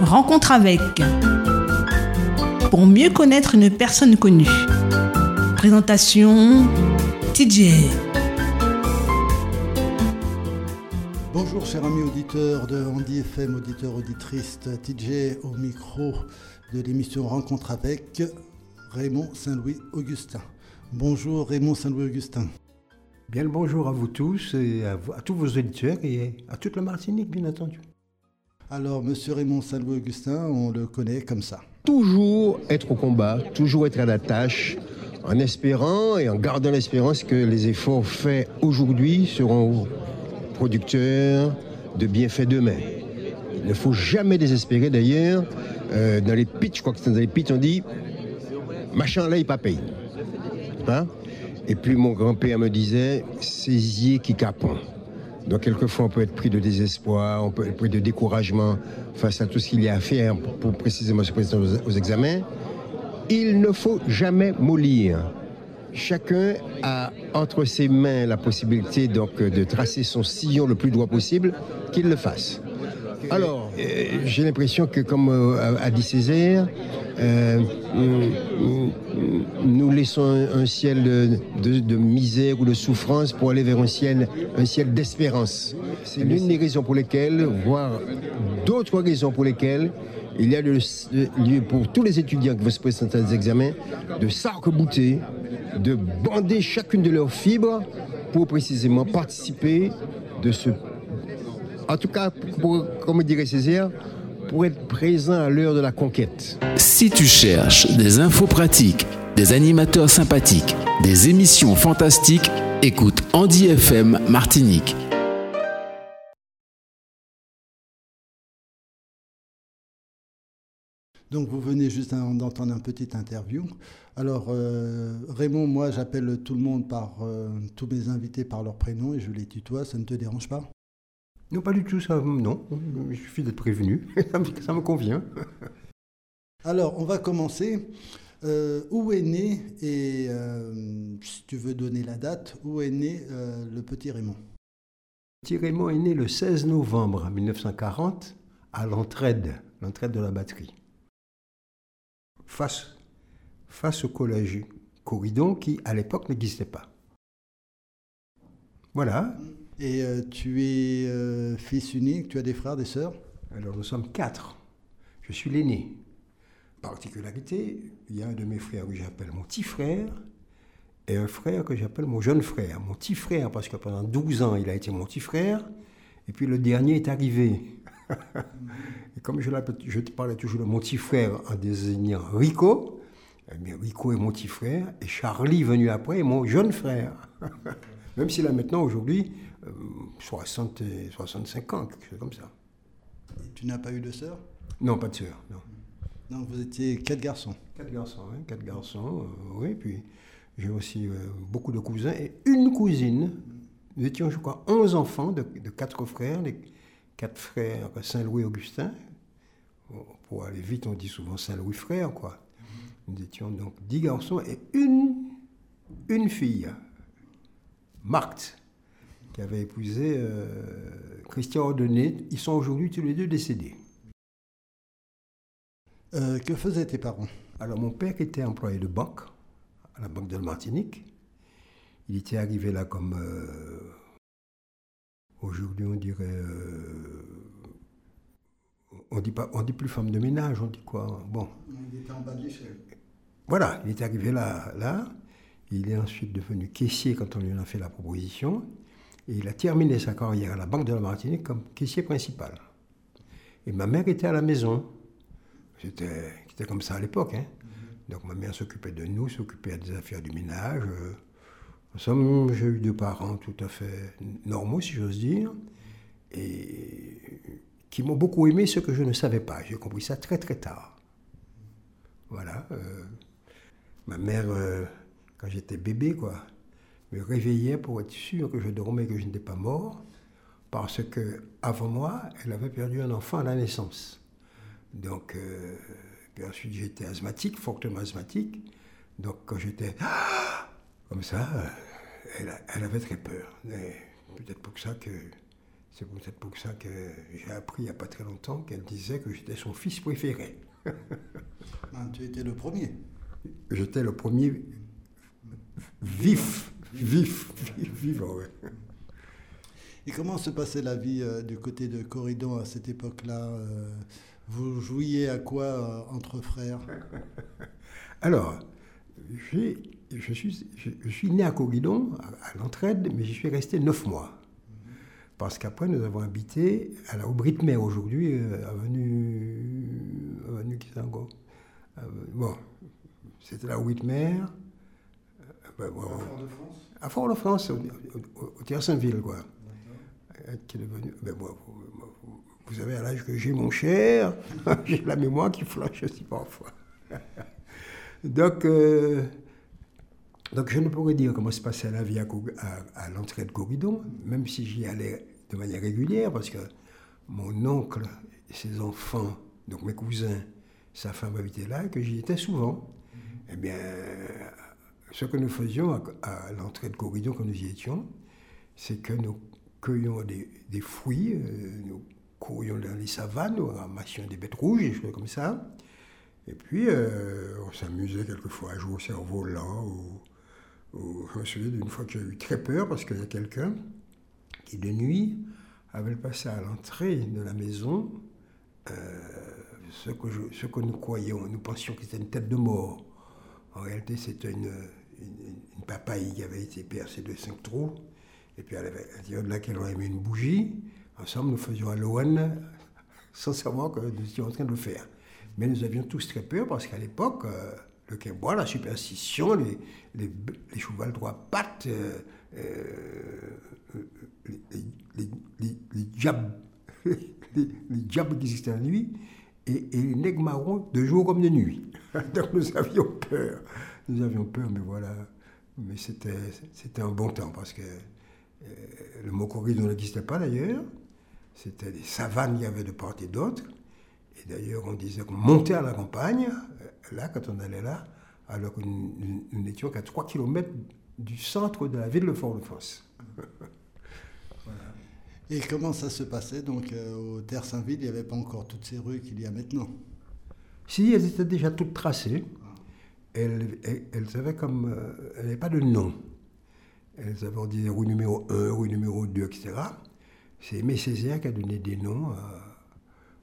Rencontre avec. Pour mieux connaître une personne connue. Présentation TJ. Bonjour chers amis auditeurs de Andy FM, auditeurs, auditrices, TJ au micro de l'émission Rencontre avec Raymond Saint-Louis Augustin. Bonjour Raymond Saint-Louis Augustin. Bien le bonjour à vous tous et à, vous- à tous vos auditeurs et à toute la Martinique, bien entendu. Alors Monsieur Raymond Saint-Louis Augustin, on le connaît comme ça. toujours être au combat, toujours être à la tâche, en espérant et en gardant l'espérance que les efforts faits aujourd'hui seront producteurs de bienfaits demain. Il ne faut jamais désespérer d'ailleurs. Euh, dans les pitchs, je crois que dans les pitchs, on dit machin là, il pas payé. Hein? Et puis mon grand-père me disait saisiez qui capon. Donc quelquefois on peut être pris de désespoir, on peut être pris de découragement face à tout ce qu'il y a à faire pour, précisément se présenter aux, examens. Il ne faut jamais mollir. Chacun a entre ses mains la possibilité donc de tracer son sillon le plus droit possible, qu'il le fasse. Alors, euh, j'ai l'impression que, comme euh, a dit Césaire, euh, nous, laissons un, ciel de, misère ou de souffrance pour aller vers un ciel, d'espérance. C'est l'une des raisons pour lesquelles, voire d'autres raisons pour lesquelles, il y a lieu pour tous les étudiants qui vont se présenter à des examens de s'arc-bouter, de bander chacune de leurs fibres pour précisément participer de ce en tout cas, pour, comme dirait Césaire, pour être présent à l'heure de la conquête. Si tu cherches des infos pratiques, des animateurs sympathiques, des émissions fantastiques, écoute Andy FM Martinique. Donc vous venez juste d'en- d'entendre une petite interview. Alors euh, Raymond, moi j'appelle tout le monde par euh, tous mes invités par leur prénom et je les tutoie, ça ne te dérange pas? Non, pas du tout, ça, non. Il suffit d'être prévenu. ça, me, ça me convient. Alors on va commencer. Euh, où est né et euh, si tu veux donner la date, où est né euh, le petit Raymond? Petit Raymond est né le 16 novembre 1940 à l'entraide, l'entraide de la batterie. Face, face au collège Corridon qui, à l'époque, n'existait pas. Voilà. Et euh, tu es euh, fils unique, tu as des frères, des sœurs? Alors nous sommes quatre. Je suis l'aîné. Particularité, il y a un de mes frères que j'appelle mon petit frère et un frère que j'appelle mon jeune frère. Mon petit frère parce que pendant 12 ans il a été mon petit frère et puis le dernier est arrivé. et comme je, te parlais toujours de mon petit frère en désignant Rico, eh bien Rico est mon petit frère et Charlie venu après est mon jeune frère. Même s'il a maintenant aujourd'hui euh, 60 et 65 ans, quelque chose comme ça. Tu n'as pas eu de sœurs Non, pas de sœur, non. Vous étiez quatre garçons. Quatre garçons, hein, quatre garçons, euh, oui. Puis j'ai aussi euh, beaucoup de cousins et une cousine. Nous étions, je crois, 11 enfants de, de quatre frères, les quatre frères Saint-Louis-Augustin. Pour aller vite, on dit souvent Saint-Louis frère, quoi. Nous étions donc 10 garçons et une, une fille, Marthe, qui avait épousé euh, Christian Ordonné. Ils sont aujourd'hui tous les deux décédés. Euh, que faisaient tes parents? Alors mon père qui était employé de banque, à la Banque de la Martinique, il était arrivé là comme... euh, Aujourd'hui on dirait... on dit pas, on dit plus femme de ménage, on dit quoi Bon, Il était en bas de l'échelle. voilà, il est arrivé là, là. Il est ensuite devenu caissier quand on lui en a fait la proposition. Et il a terminé sa carrière à la Banque de la Martinique comme caissier principal. Et ma mère était à la maison. C'était comme ça à l'époque. hein. Donc ma mère s'occupait de nous, s'occupait des affaires du ménage. euh. En somme, j'ai eu deux parents tout à fait normaux, si j'ose dire, et qui m'ont beaucoup aimé ce que je ne savais pas. J'ai compris ça très très tard. Voilà. euh, ma mère, euh, quand j'étais bébé, quoi, me réveillait pour être sûr que je dormais, que je n'étais pas mort, parce que avant moi, elle avait perdu un enfant à la naissance. Donc, euh, puis ensuite j'étais asthmatique, fortement asthmatique. Donc quand j'étais comme ça, elle, avait très peur. Peut-être pour ça que C'est peut-être pour ça que j'ai appris il n'y a pas très longtemps qu'elle disait que j'étais son fils préféré. Ah, tu étais le premier. J'étais le premier vif, vif, vivant. ouais. Et comment se passait la vie euh, du côté de Corridon à cette époque-là euh, Vous jouiez à quoi euh, entre frères? Alors, je suis, je, je suis né à Corridon, à, à l'entraide, mais j'y suis resté neuf mois. Parce qu'après, nous avons habité à la Aubry-de-Mer aujourd'hui, euh, avenue. Avenue qui encore Bon, c'était la Aubry-de-Mer. Euh, ben, bon, de France à Fort-de-France, au, Tierce-Saint-Ville, quoi. Qui est devenu. Ben, moi, vous, savez, à l'âge que j'ai, mon cher, j'ai la mémoire qui flanche aussi parfois. donc, euh, donc, je ne pourrais dire comment se passait la vie à, à- à l'entrée de Corridon, même si j'y allais de manière régulière, parce que mon oncle ses enfants, donc mes cousins, sa femme habitaient là, et que j'y étais souvent. Eh bien, ce que nous faisions à, l'entrée de Corridon quand nous y étions, c'est que nous cueillions des, fruits, euh, nous courions dans les savanes, nous ramassions des bêtes rouges, des choses comme ça. Et puis, euh, on s'amusait quelquefois à jouer au cerf-volant. Ou, ou- je me souviens d'une fois que j'ai eu très peur parce qu'il y a quelqu'un qui, de nuit, avait passé à l'entrée de la maison euh, ce, que ce que nous croyions, nous pensions que c'était une tête de mort. En réalité, c'était une, une, papaye qui avait été percée de cinq trous. Et puis, à l'intérieur de laquelle on avait mis une bougie. Ensemble, nous faisions un Loan sans savoir que nous étions en train de le faire. Mais nous avions tous très peur parce qu'à l'époque, euh, le quimbois, la superstition, les, les, les chevals trois pattes, les, les, les, les diables, les, les diables qui existaient la nuit, et, et les nègres marrons de jour comme de nuit. Donc nous avions peur. Nous avions peur, mais voilà. Mais c'était un bon temps parce que euh, le mot corridon n'existait pas d'ailleurs. C'était des savanes qu'il y avait de part et d'autre. Et d'ailleurs, on disait qu'on montait à la campagne, euh, là, quand on allait là, alors que nous, n'étions qu'à 3 km du centre de la ville de Fort-de-France. Et comment ça se passait Donc, euh, au Terre Saint-Ville, il n'y avait pas encore toutes ces rues qu'il y a maintenant? Si, elles étaient déjà toutes tracées. Elles, elles, comme. euh, elles n'avaient pas de nom. Elles avaient, disait, rue numéro 1, rue numéro 2, etc. C'est Aimé Césaire qui a donné des noms, euh,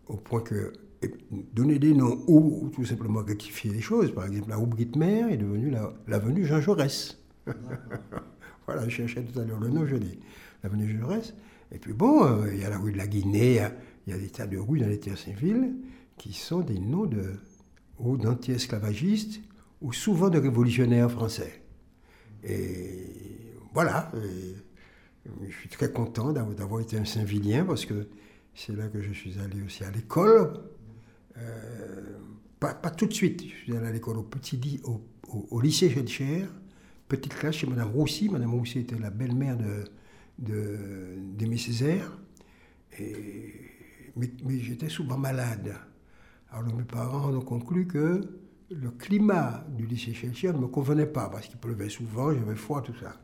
au point que. donner des noms ou, ou tout simplement rectifier les choses. Par exemple, la rue Britt-Mer est devenue la- l'avenue Jean Jaurès. voilà, je cherchais tout à l'heure le nom, je dis l'avenue Jean Jaurès. Et puis bon, euh, il y a la rue de la Guinée, il y a- il y a des tas de rues dans les terres Saint-Ville qui sont des noms d'anti-esclavagistes ou souvent de révolutionnaires français. Et voilà, je suis très content d'avoir été un Saint-Vilien parce que c'est là que je suis allé aussi à l'école. Euh, pas, tout de suite, je suis allé à l'école au petit ly- au, lycée Schellcher, petite classe chez Madame Roussy. Madame Roussy était la belle-mère de, de, d'Aimé Césaire. Et, mais mais j'étais souvent malade. Alors mes parents ont conclu que le climat du lycée Schellcher ne me convenait pas parce qu'il pleuvait souvent, j'avais froid, tout ça.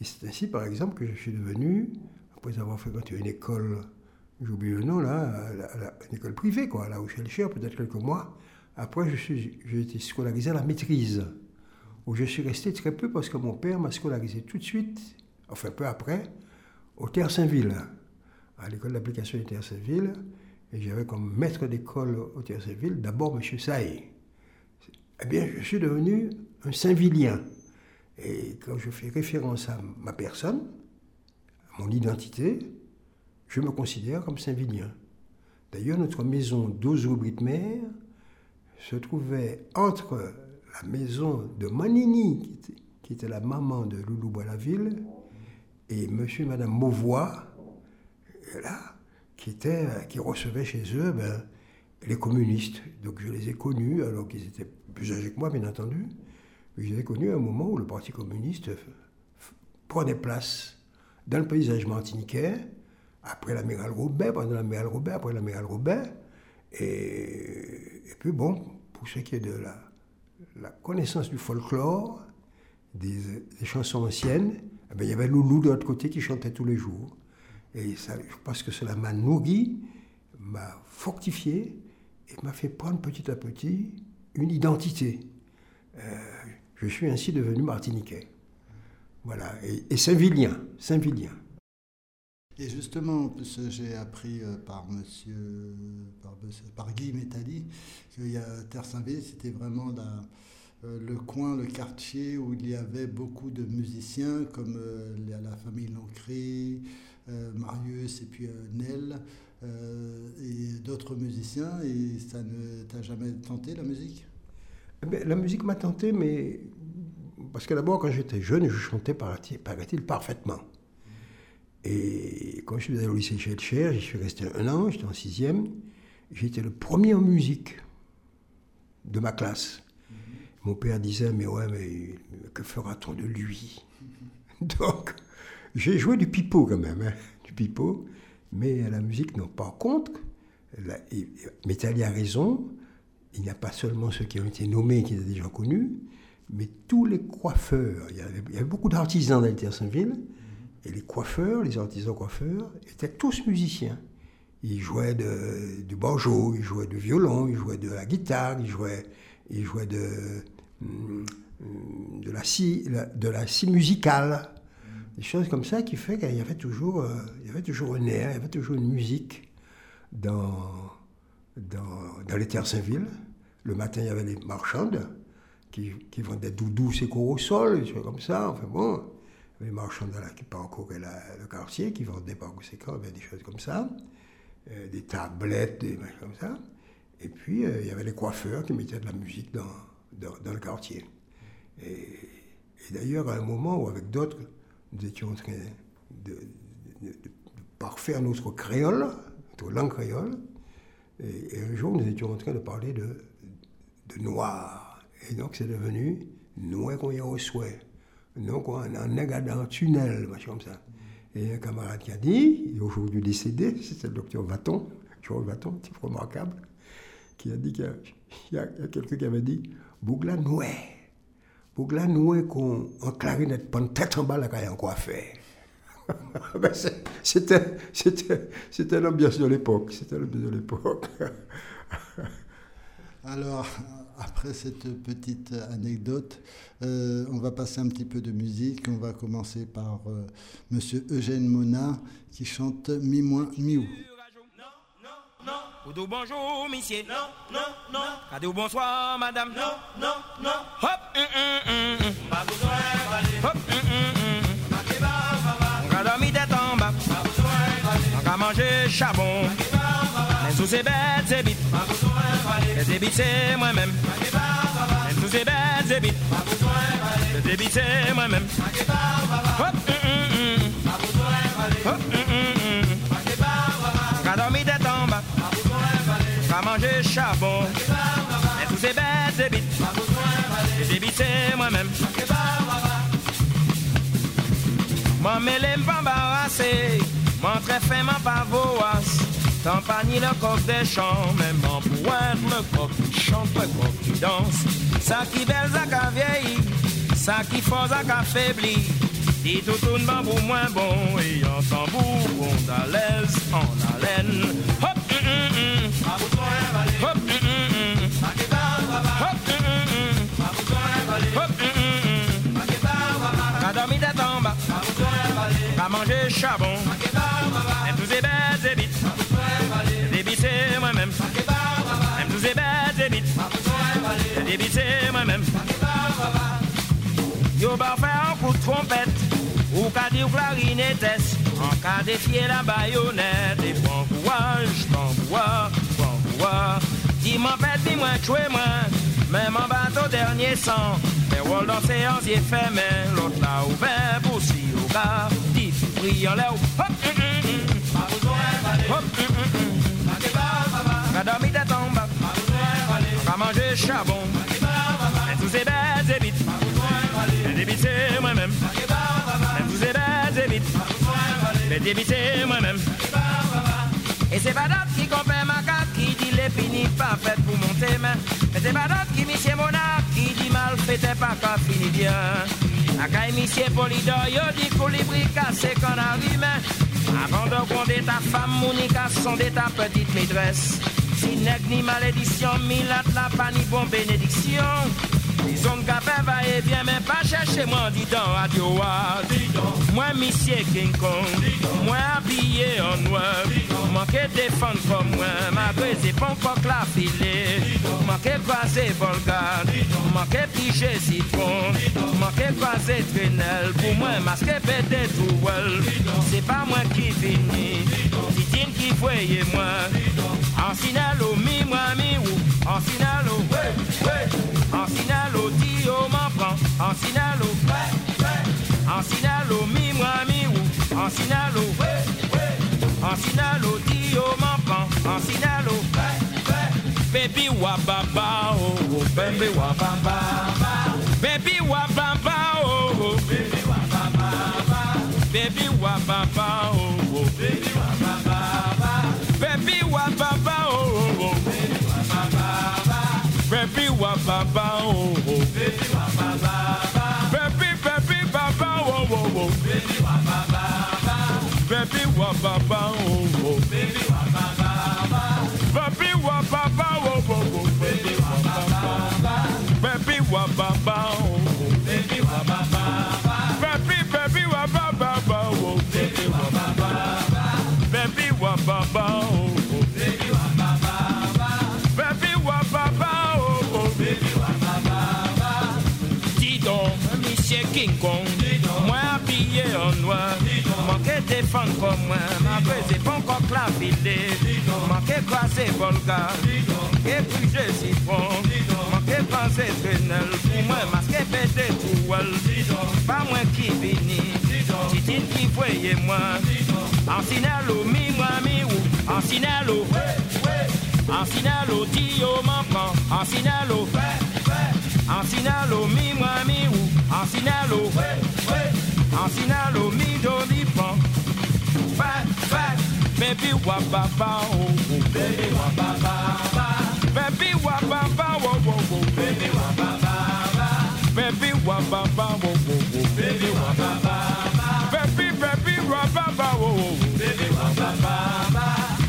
Et c'est ainsi, par exemple, que je suis devenu, après avoir fréquenté une école, j'ai oublié le nom là, une école privée, quoi, là au Schellcher, peut-être quelques mois. Après, j'ai été scolarisé à la maîtrise, où je suis resté très peu parce que mon père m'a scolarisé tout de suite, enfin peu après, au Terre Saint-Ville, à l'école d'application du Terre Saint-Ville. Et j'avais comme maître d'école au Terre Saint-Ville d'abord M. Saï. Eh bien, je suis devenu un Saint-Villien. Et quand je fais référence à ma personne, à mon identité, je me considère comme Saint-Villien. D'ailleurs, notre maison d'Ozo-Britmer se trouvait entre la maison de Manini, qui était, était la maman de Loulou Boilaville, et monsieur et madame Mauvois, là, qui, étaient, euh, qui recevaient chez eux ben, les communistes. Donc je les ai connus, alors qu'ils étaient plus âgés que moi, bien entendu. Mais je les ai connus à un moment où le Parti communiste prenait place dans le paysage martiniquais, après l'amiral Robert, pendant l'amiral Robert, après l'amiral Robert. Et, et puis bon, pour ce qui est de la, connaissance du folklore, des, chansons anciennes, eh ben, il y avait Loulou de l'autre côté qui chantait tous les jours. Et je pense que cela m'a nourri, m'a fortifié et m'a fait prendre petit à petit une identité. Euh, je suis ainsi devenu martiniquais. Voilà, et, Saint-Vilien, Saint-Vilien. Et justement, j'ai appris euh, par monsieur, par, Guy Métali, a Terre Saint-Ville, c'était vraiment euh, le coin, le quartier où il y avait beaucoup de musiciens, comme la famille Lancré, Marius et puis Nel. Et d'autres musiciens, et ça ne t'a jamais tenté la musique? Eh La musique m'a tenté, mais parce que d'abord, quand j'étais jeune, je chantais, paraît-il, parfaitement. Et quand je suis allé au lycée Schellcher, j'y suis resté un an, j'étais en sixième, j'étais le premier en musique de ma classe. Mon père disait, mais ouais, mais que fera-t-on de lui? Donc, j'ai joué du pipeau quand même, hein, du pipeau, mais la musique, non. Par contre, Métallier a raison, il n'y a pas seulement ceux qui ont été nommés, qui étaient déjà connus, mais tous les coiffeurs, il y avait, beaucoup d'artisans dans Saint-Ville, et les coiffeurs, les artisans coiffeurs, étaient tous musiciens. Ils jouaient du banjo, ils jouaient du violon, ils jouaient de la guitare, ils jouaient, de, mm, de, la scie, de la scie musicale. Des choses comme ça qui fait qu'il y avait toujours, euh, il y avait toujours un air, il y avait toujours une musique dans, dans, les terres Saint-Ville. Le matin, il y avait les marchandes qui, qui vendaient doudous et au sol, des choses comme ça. Enfin bon, les marchands qui parcouraient le quartier, qui vendaient par conséquent des choses comme ça, euh, des tablettes, des choses comme ça. Et puis, euh, il y avait les coiffeurs qui mettaient de la musique dans, dans, le quartier. Et, d'ailleurs, à un moment où, avec d'autres, nous étions en train de, parfaire notre créole, notre langue créole, et, un jour, nous étions en train de parler de, noir. Et donc, c'est devenu noir qu'on y a au souhait. Donc, on a un dans un tunnel, comme ça. Et un camarade qui a dit, il est aujourd'hui décédé, c'est le docteur Vaton, Georges Vaton, type remarquable, qui a dit qu'il y a, quelqu'un qui avait dit Bougla Noué. Bougla Noué qu'on en clarinette, pas tête en bas, là, qu'il y a quoi faire. Ben, c'était, l'ambiance de l'époque. C'était l'ambiance de l'époque. Alors, après cette petite anecdote, euh, on va passer un petit peu de musique. On va commencer par euh, Monsieur Eugène Mona qui chante Mi moins miou. Ou bonjour, monsieur. Non, non, non. Cadeau bonsoir, madame. Non, non, non. Hop, hum, hum, hum. Pas besoin d'aller. Hop, hum, hum, hum. On va dormir tête en bas. On va manger charbon. Mais sous ces bêtes, c'est vite. Le débit c'est moi-même. Même tous ces bêtes zébit. Le débit c'est moi-même. Hop, hum, hum, hum. Hop, hum, hum, hum. Bas. Qu'a mangé charbon. Même tous ces bêtes zébit. Le débit c'est moi-même. Moi, mêlé m'embarrasser. Mon très fin, m'en pavoise. Campagne le coq des champs, même en pointe, le coq chante, le coq qui danse. Ça qui belle, ça qui vieilli, ça qui fort, ça qui affaibli. Dit tout tout bambou moins bon, et en tambour, on l'aise, en haleine. Hop, hum, mangé charbon, et tous ces bêtes et bites débiter moi-même. Même tous ces bêtes débite. Débiter moi-même. Yo ba faire un coup de trompette. Ou qu'à dire clarinette. En cas défier la baïonnette. Et bon courage, bon bois, bon bois. Dis-moi fait, dis-moi tuer moi. Même en bateau dernier sang. Les rôles dans séance y est mais l'autre là ouvert pour si au gars. Dit, brillant là, hop, hum, hum, hum. hop, hum, hum, hum. Qu'a dormi tête en bas. Qu'a mangé charbon. Et tous bêtes et vite. Les débiter moi-même. Et tous bêtes et vite. Les débiter moi-même. Et c'est pas d'autre qui compère ma carte, qui dit les pas faites pour monter, mais, c'est pas d'autre qui monsieur qui dit mal fait pas qu'à bien. La caille monsieur Polidor, yo dit colibri cassé qu'on arrive, Avant de gronder ta femme, Monica sondait ta petite maîtresse. Si nègre ni malédiction, milat la pas ni bon bénédiction. Disons que va et bien, mais pas chercher moi, dis donc, radio, Moi, monsieur King Kong, moi habillé en noir, manqué défendre comme moi, malgré c'est pas encore la filée, manqué croiser Volga, manqué piger citron, manqué croiser Trinel, pour moi, masqué pété tout c'est pas moi qui finis, c'est qui voyait moi, en sinalo, mi, moi, mi, ou, en sinalo. En sinalo, Dio m'en prend. En sinalo, en sinalo, mi moi mi ou. En sinalo, sinalo, Dio m'en prend. En sinalo, baby wa baba oh, oh baby wa baba. Baby wa baba oh, oh. baby wa baba. Baby wa oh, oh. baby wa baba. Baby wa oh, oh, oh, baby wa baba. Oh, baby wa baba oh. Baby wa baba. Baby baby baba oh. Baby wa baba. Baby wa baba oh. Baby wa baba. Baby wa baba Baby wa oh. Baby wa. Baby baby wa baba oh. Baby wa baba. Baby wa baba oh. Baby wa baba. Baby wa baba Dis donc, King Kong, moi habillé en noir, manqué défendre comme moi, ma c'est pas encore clavillé, manqué croiser Volga, et puis je suis bon, penser Trinel, pour moi masqué pété tout pas moi qui vini, Titine qui voyait moi, en sinalo, mi moi mi ou, en sinalo, en sinalo, Dio m'en prend, en sinalo, en sinalo, mi moi mi ou, en sinalo, en sinalo, mi do mi prend, fa, fa, baby wa ba ba oh, oh, baby wa ba ba baby wa ba ba oh, oh, oh, baby wa ba ba baby wa ba ba oh, oh, oh, baby wa ba ba baby baby wa ba ba oh, oh, baby wa ba ba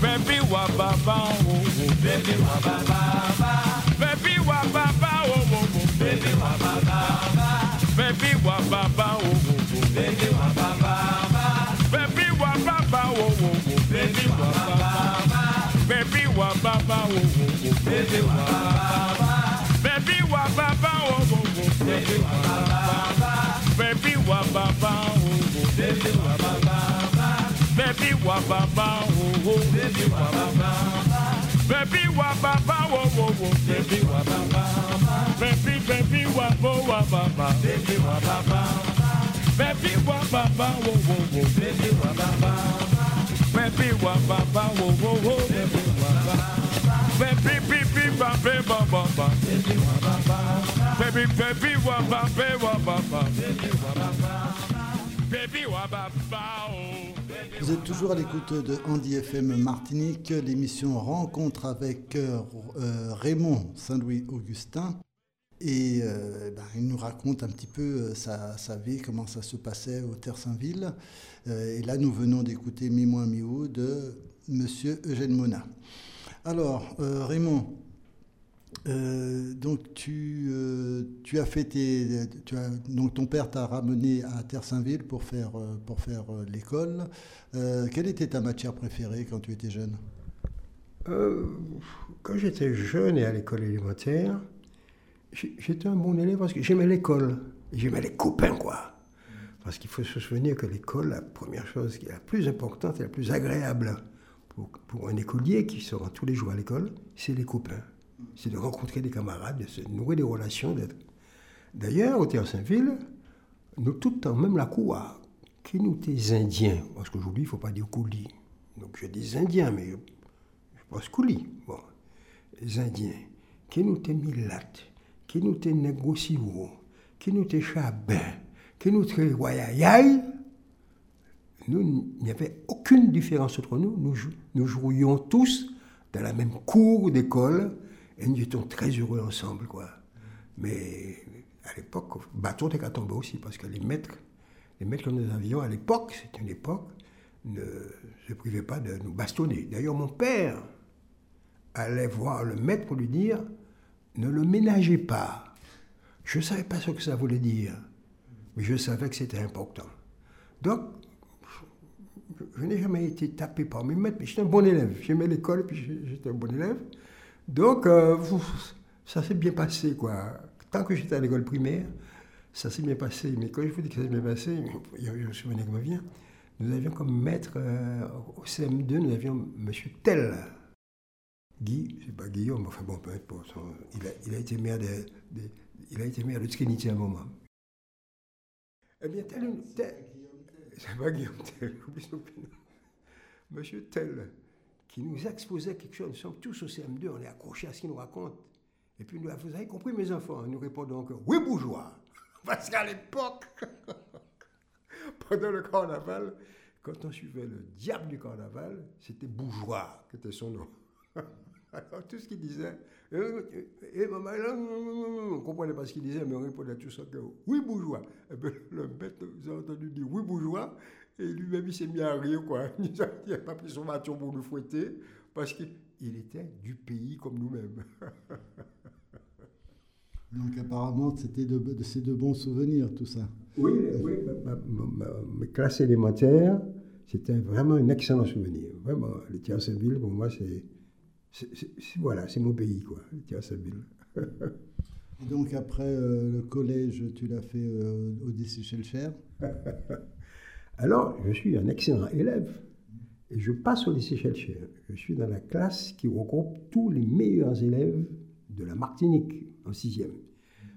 baby wa ba ba oh, oh, baby wa ba ba baby wa ba ba oh, oh, oh, baby wa ba ba baby wa ba ba oh, oh, oh, baby wa ba ba baby wa ba ba oh, oh, oh, baby wa ba ba baby wa ba ba oh, oh, baby wa ba ba baby wa ba ba oh, oh, baby wa ba ba baby wa ba ba oh, oh, baby wa ba ba baby wa ba ba oh, oh, oh, baby ba ba baby baby wa bo wa ba ba baby wa ba ba baby wa ba ba oh, oh, oh, baby wa ba ba baby wa ba ba oh, oh, oh, baby wa ba baby baby ba ba ba ba ba baby wa ba ba Vous êtes toujours à l'écoute de Andy FM Martinique, l'émission Rencontre avec euh, euh, Raymond Saint-Louis-Augustin. Et euh, ben, il nous raconte un petit peu sa, vie, comment ça se passait au Terre Saint-Ville. Et là, nous venons d'écouter Mi Moins Mi Ou de Monsieur Eugène Mona. Alors, Raymond, euh, donc tu, euh, tu as fait tes, donc ton père t'a ramené à Terre Saint-Ville pour faire, euh, pour faire l'école. Quelle était ta matière préférée quand tu étais jeune? Quand j'étais jeune et à l'école élémentaire, j'étais un bon élève parce que j'aimais l'école. J'aimais les copains, quoi. Parce qu'il faut se souvenir que l'école, la première chose qui est la plus importante et la plus agréable pour, pour un écolier qui sera tous les jours à l'école, c'est les copains. C'est de rencontrer des camarades, de se nouer des relations. D'ailleurs, au Théâtre Saint-Ville, nous tout le temps, même la cour, qui nous des Indiens, parce qu'aujourd'hui, il ne faut pas dire coulis. Donc je dis Indiens, mais je pense coulis. Bon, les Indiens, qui nous étaient milates, qui nous étaient négociés, qui nous étaient chabins, qui nous étaient royayaï, nous, il n'y avait aucune différence entre nous. Nous jouions tous dans la même cour d'école et nous étions très heureux ensemble, quoi. Mais à l'époque, était qu'à tomber aussi parce que les maîtres, les maîtres que nous avions à l'époque, c'était une époque ne se privait pas de nous bastonner. D'ailleurs, mon père allait voir le maître pour lui dire ne le ménagez pas. Je ne savais pas ce que ça voulait dire, mais je savais que c'était important. Donc, je n'ai jamais été tapé par mes maîtres, mais j'étais un bon élève. J'aimais l'école, puis j'étais un bon élève. Donc, euh, ça s'est bien passé, quoi. Tant que j'étais à l'école primaire, ça s'est bien passé. Mais quand je vous dis que ça s'est bien passé, il y a un souvenir qui me vient. Nous avions comme maître euh, au CM2, nous avions M. Tell. Guy, c'est pas Guillaume, enfin bon, peu importe. Il a, il a été maire de, il a été maire de Trinity à un moment. Eh bien, tel, tel c'est pas Guillaume Tell, Monsieur Tell, qui nous exposait quelque chose, nous sommes tous au CM2, on est accrochés à ce qu'il nous raconte. Et puis, nous, vous avez compris, mes enfants Nous répondons que oui, bourgeois. Parce qu'à l'époque, pendant le carnaval, quand on suivait le diable du carnaval, c'était bourgeois qui était son nom. Alors, tout ce qu'il disait, et, et, on ne comprenait pas ce qu'il disait, mais on répondait tout ça que oui, bourgeois. Et bien, le maître nous a entendu dire oui, bourgeois, et lui-même, il s'est mis à rire, quoi. Il n'a pas pris son bâton pour nous fouetter, parce qu'il était du pays comme nous-mêmes. Donc apparemment, c'était de, de, ces de bons souvenirs, tout ça. Oui, oui mes classes élémentaires, c'était vraiment un excellent souvenir. Vraiment, les Tierceville, pour moi, c'est, voilà, c'est mon pays, quoi, les Tierceville. Et donc après euh, le collège, tu l'as fait euh, au lycée Schelcher? Alors, je suis un excellent élève et je passe au lycée Schelcher. Je suis dans la classe qui regroupe tous les meilleurs élèves de la Martinique en sixième.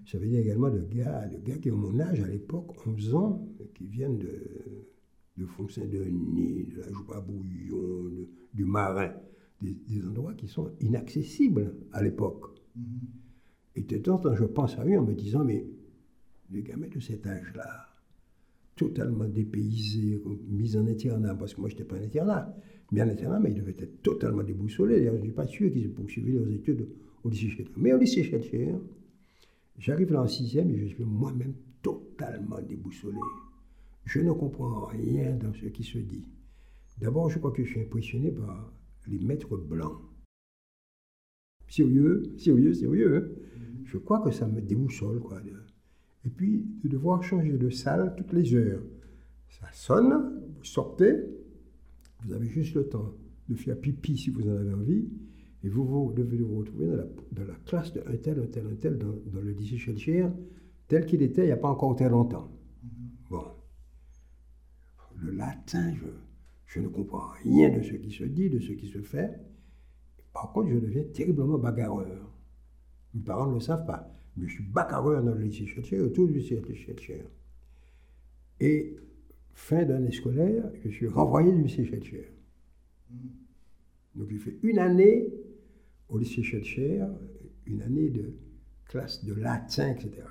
Ça veut dire également de gars, de gars qui ont mon âge à l'époque, 11 ans, qui viennent de, de Fontaine-Denis, de la Joie-Bouillon, du Marin, des, endroits qui sont inaccessibles à l'époque. Mm-hmm. Et de temps en temps, je pense à eux en me disant, mais les gamins de cet âge-là, totalement dépaysés, mis en internat, parce que moi je n'étais pas en internat, mais en internat, mais ils devaient être totalement déboussolés. D'ailleurs, je ne suis pas sûr qu'ils aient poursuivi leurs études au lycée Schelcher. Mais au lycée Schelcher, j'arrive là en sixième et je suis moi-même totalement déboussolé. Je ne comprends rien dans ce qui se dit. D'abord, je crois que je suis impressionné par les maîtres blancs. Sérieux, sérieux, sérieux. Hein. Je crois que ça me déboussole, quoi. Et puis, de devoir changer de salle toutes les heures. Ça sonne, vous sortez, vous avez juste le temps de faire pipi si vous en avez envie, et vous, vous devez vous retrouver dans la, dans la classe de un tel, un tel, un tel, dans, dans le lycée Schelcher, tel qu'il était il n'y a pas encore très longtemps. Bon. Le latin, je, je ne comprends rien de ce qui se dit, de ce qui se fait. Par contre, je deviens terriblement bagarreur. Mes parents ne le savent pas. Mais je suis bagarreur dans le lycée Schelcher, autour du lycée Schelcher. Et fin d'année scolaire, je suis renvoyé du lycée Schelcher. Donc j'ai fait une année au lycée Schelcher, une année de classe de latin, etc.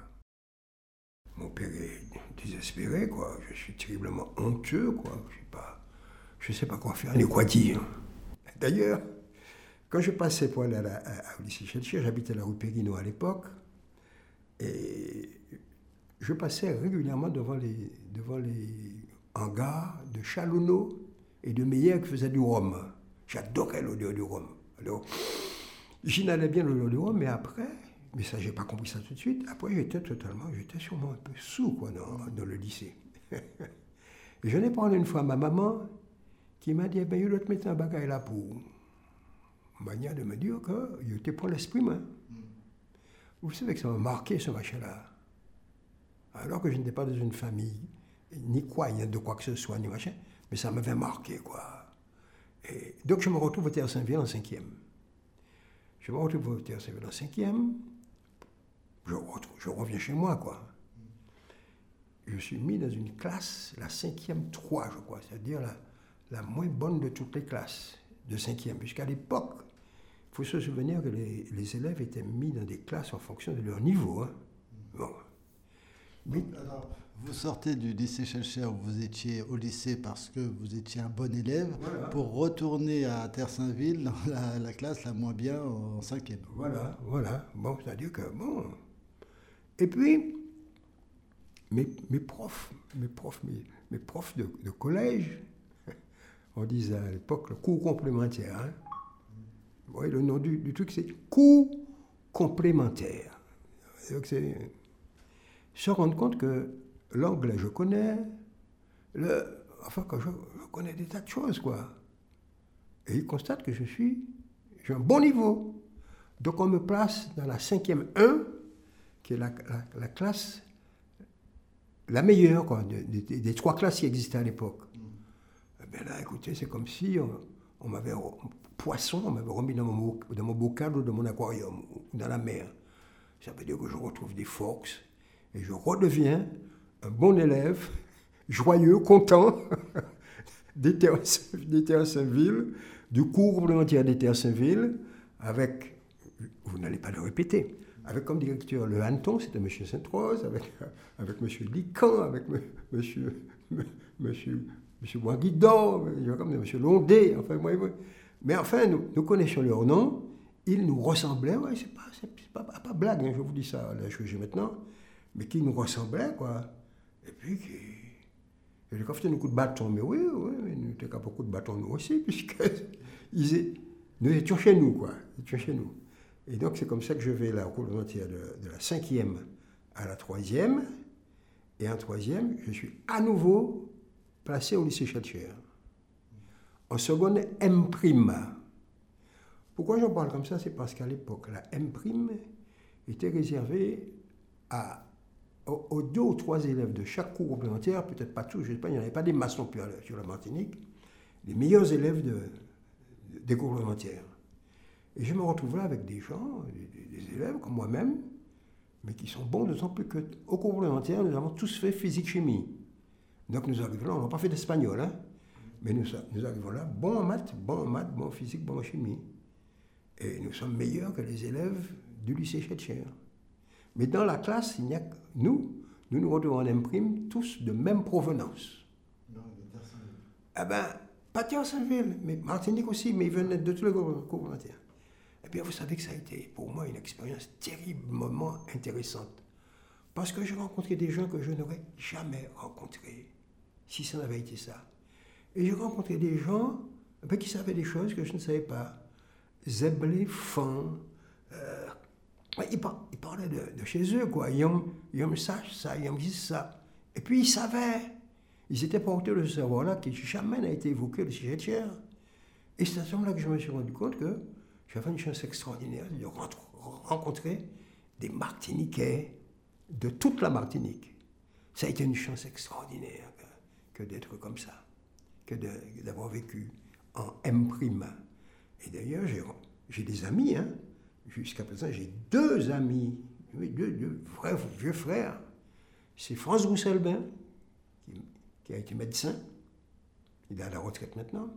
Mon père est désespéré, quoi. Je suis terriblement honteux, quoi. Je sais pas, sais pas quoi faire ni quoi dire. D'ailleurs, quand je passais pour aller au lycée Schelcher, j'habitais la rue Périno à l'époque, et je passais régulièrement devant les, devant les hangars de Chalonneau et de Meyer qui faisaient du rhum. J'adorais l'odeur du rhum. Alors, j'inhalais bien l'odeur du rhum, mais après, mais ça, j'ai pas compris ça tout de suite. Après, j'étais totalement, j'étais sûrement un peu sous, quoi, dans, dans le lycée. je n'ai parlé une fois à ma maman qui m'a dit, eh ben, il te mettre un bagage là pour manière de me dire que il était pour l'esprit, moi. Vous savez que ça m'a marqué, ce machin-là. Alors que je n'étais pas dans une famille, ni croyant de quoi que ce soit, ni machin, mais ça m'avait marqué, quoi. Et donc je me retrouve au Théâtre Saint-Ville en cinquième. Je me retrouve au Théâtre Saint-Ville en cinquième. Je, je reviens chez moi, quoi. Je suis mis dans une classe, la cinquième 3, je crois, c'est-à-dire la, la moins bonne de toutes les classes de cinquième. Puisqu'à l'époque, il faut se souvenir que les, les, élèves étaient mis dans des classes en fonction de leur niveau. Hein. Bon. Mais, Alors, vous sortez du lycée Schelcher où vous étiez au lycée parce que vous étiez un bon élève voilà. pour retourner à Terre-Saint-Ville dans la, la, classe la moins bien en cinquième. Voilà, voilà. Bon, c'est-à-dire que, bon... Et puis, mes, mes profs, mes profs, mes, mes profs de, de collège on disait à l'époque le cours complémentaire. Hein. Vous voyez, le nom du, du truc, c'est cours complémentaire. Donc, c'est se rendre compte que l'anglais, je connais, le, enfin, que je, je connais des tas de choses, quoi. Et il constate que je suis, j'ai un bon niveau. Donc on me place dans la cinquième 1, qui est la, la- la classe la meilleure quoi, de- de- des trois classes qui existaient à l'époque. Eh bien là, écoutez, c'est comme si on, on m'avait poisson, on m'avait remis dans mon, dans mon bocal ou dans mon aquarium ou dans la mer. Ça veut dire que je retrouve des forces et je redeviens un bon élève, joyeux, content des terres des terres Saint-Ville, du cours complémentaire des terres Saint-Ville, avec, vous n'allez pas le répéter, avec comme directeur le Hanton, c'était M. Sainte-Rose, avec, avec M. Lican, avec M. Monsieur. Monsieur, Monsieur Boisguidon, M. Londé, enfin, moi, moi. mais enfin, nous, connaissions leur nom, ils nous ressemblaient, ouais, c'est pas, pas, pas, pas blague, hein, je vous dis ça, l'âge que j'ai maintenant, mais qui nous ressemblaient, quoi. Et puis, qui, et les coffres, nous coup de bâton, mais oui, oui, oui, nous étions beaucoup de bâton, nous aussi, puisque nous étions chez nous, quoi. Nous étions chez nous. Et donc, c'est comme ça que je vais la complémentaire de, de la cinquième à la troisième. Et en troisième, je suis à nouveau placé au lycée Chatcher. En seconde, M'. Pourquoi j'en parle comme ça? C'est parce qu'à l'époque, la M' était réservée aux, deux ou trois élèves de chaque cours complémentaire, peut-être pas tous, je ne sais pas, il n'y en avait pas des maçons plus à l'heure sur la Martinique, les meilleurs élèves de, des cours complémentaires. Et je me retrouve là avec des gens, des, des élèves comme moi-même, mais qui sont bons, d'autant plus qu'au cours complémentaire, nous avons tous fait physique-chimie. Donc nous arrivons là, on n'a pas fait d'espagnol, hein, mais nous, nous arrivons là, bons en maths, bons en maths, bons en physique, bons en chimie. Et nous sommes meilleurs que les élèves du lycée Chetcher. Mais dans la classe, il n'y a que nous, nous nous retrouvons en imprime, tous de même provenance. Eh ben, pas Saint-Ville, mais Martinique aussi, mais ils venaient de tous les cours. Eh bien, vous savez que ça a été pour moi une expérience terriblement intéressante. Parce que j'ai rencontré des gens que je n'aurais jamais rencontrés si ça n'avait été ça. Et j'ai rencontré des gens qui savaient des choses que je ne savais pas. Zeblé, fin, euh, ils, par- parlaient de, chez eux, quoi. Ont, ils ont ça, ont dit ça. Et puis ils savaient. Ils étaient porteurs de ce savoir-là qui jamais n'a été évoqué le sujet de chair. Et c'est à ce moment-là que je me suis rendu compte que j'avais une chance extraordinaire de rencontrer des Martiniquais de toute la Martinique. Ça a été une chance extraordinaire que, d'être comme ça, que d'avoir vécu en M'. Et d'ailleurs, j'ai- des amis, hein. jusqu'à présent, j'ai deux amis, deux, vrais vieux frères. C'est France Rousselbin, qui, a été médecin, il est à la retraite maintenant,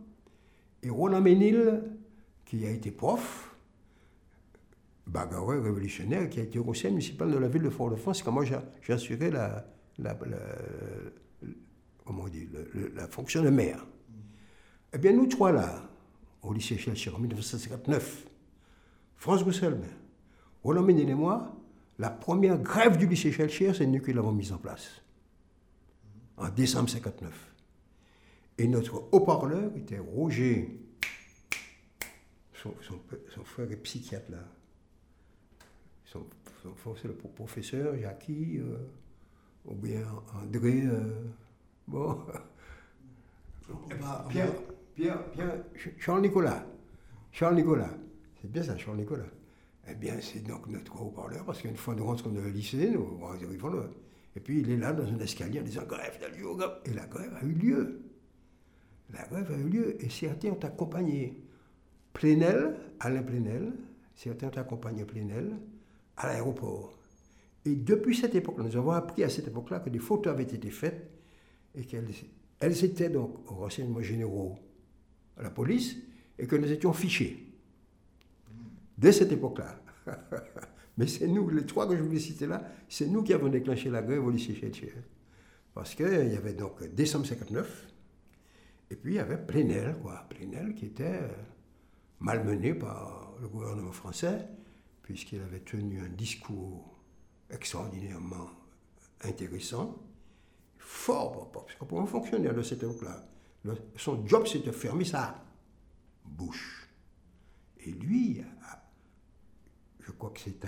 et Roland Ménil, qui a été prof, bagarreur révolutionnaire, qui a été conseiller municipal de la ville de Fort-de-France, quand moi la, la, la- comment on dit, la fonction de maire. Eh bien, nous trois là, au lycée Chelcher en 1959, France Rousselbin, Roland Ménil et moi, la première grève du lycée Chelcher, c'est nous qui l'avons mise en place, en décembre 59. Et notre haut-parleur était Roger, son, frère est psychiatre là. Son, son c'est le pro- professeur Jackie, euh, ou bien André. euh, bon. Pierre, Pierre, Pierre, Ch- Charles Nicolas. Charles Nicolas. C'est bien ça, Charles Nicolas. Eh bien, c'est donc notre haut-parleur, parce qu'une fois nous rentrons dans le lycée, nous arrivons là. Et puis il est là dans un escalier en disant grève de lieu, grève. Et la grève a eu lieu. La grève a eu lieu et certains ont accompagné Plenel, Alain Plenel, certains ont accompagné Plenel à l'aéroport. Et depuis cette époque, nous avons appris à cette époque-là que des photos avaient été faites et qu'elles elles étaient donc aux renseignements généraux à la police et que nous étions fichés. Dès cette époque-là. Mais c'est nous, les trois que je voulais citer là, c'est nous qui avons déclenché la grève au lycée Chétier. Parce qu'il y avait donc décembre 59, et puis il y avait Plenel, quoi. Plenel qui était malmené par le gouvernement français, puisqu'il avait tenu un discours extraordinairement intéressant, fort, parce qu'on pouvait fonctionner de cette époque-là. son job, c'est de fermer sa bouche. Et lui, je crois que c'est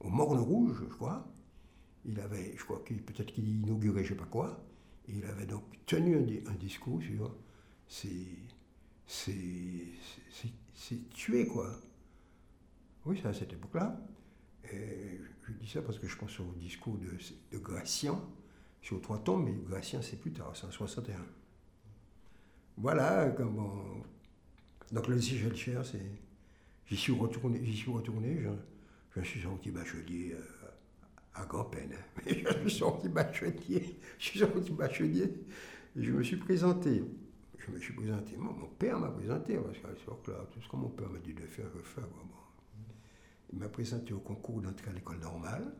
au Morne Rouge, je crois, il avait, je crois que peut-être qu'il inaugurait je sais pas quoi, il avait donc tenu un, discours sur c'est tuer quoi. Oui, c'est à cette époque-là. je dis ça parce que je pense au discours de, de Gratien sur trois tombes, mais Gratien c'est plus tard, c'est en 61. Voilà comment. Donc le Cher, c'est. J'y suis retourné, j'y suis retourné, je, je, suis sorti bachelier euh, à grand-peine. Mais je suis sorti bachelier, je suis sorti bachelier, je me suis présenté. Je me suis présenté, mon, père m'a présenté, parce qu'à là tout ce que mon père m'a dit de faire, je fais. Il m'a présenté au concours d'entrée à l'école normale,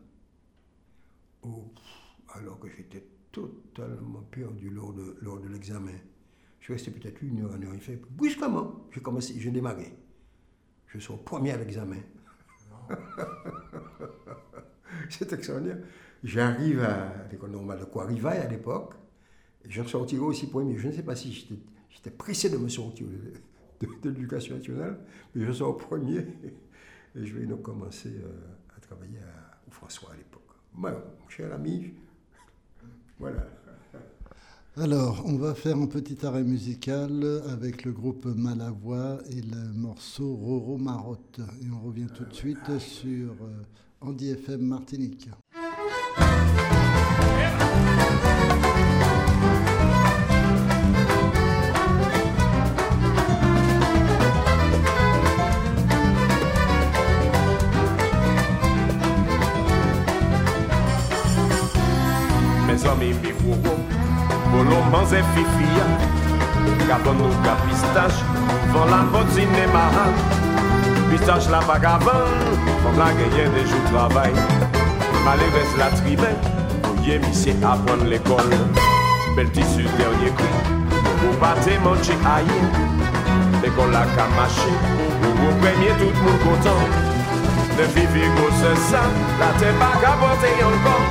alors que j'étais totalement perdu lors de, lors de l'examen. Je resté peut-être une heure, une heure et fait. Brusquement, j'ai commencé, j'ai démarré. Je suis au premier à l'examen. C'est extraordinaire. J'arrive à l'école normale de Quarrivaille à l'époque. Je sortirai aussi premier. Je ne sais pas si j'étais pressé de me sortir de, l'éducation nationale, mais je sors premier. Et je vais donc commencer euh, à travailler à, François à l'époque. Mon cher ami, voilà. Alors, on va faire un petit arrêt musical avec le groupe Malavoie et le morceau Roro Marotte. Et on revient tout de suite sur euh, Andy FM Martinique. Bolomans et fifia Gabon nou ka pistache Van la botine maran Pistache la vagabond Van la genyen de jou travay Malérez la trimen Ouye misye apon l'école. Bel tissu dernier kri Ou bate manche aye L'école la ka mache Ou premye tout moun kontan Ne vivi go se sa La te baga bote yon kon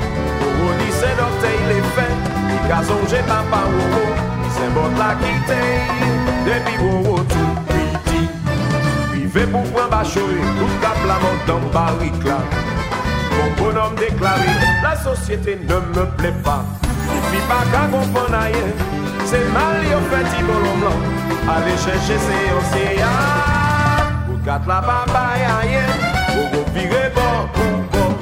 Ou di se dorte il est fait J'ai papa C'est bon la quitte Depuis wowo tout petit. Privé pour prendre bachoyer Tout cap la barrique là. Mon bonhomme déclaré La société ne me plaît pas. Et puis pas qu'à comprendre C'est mal au fait il blanc Allez chercher ses océans. Pour quatre la papa ailleurs. Pour virer bon pour bon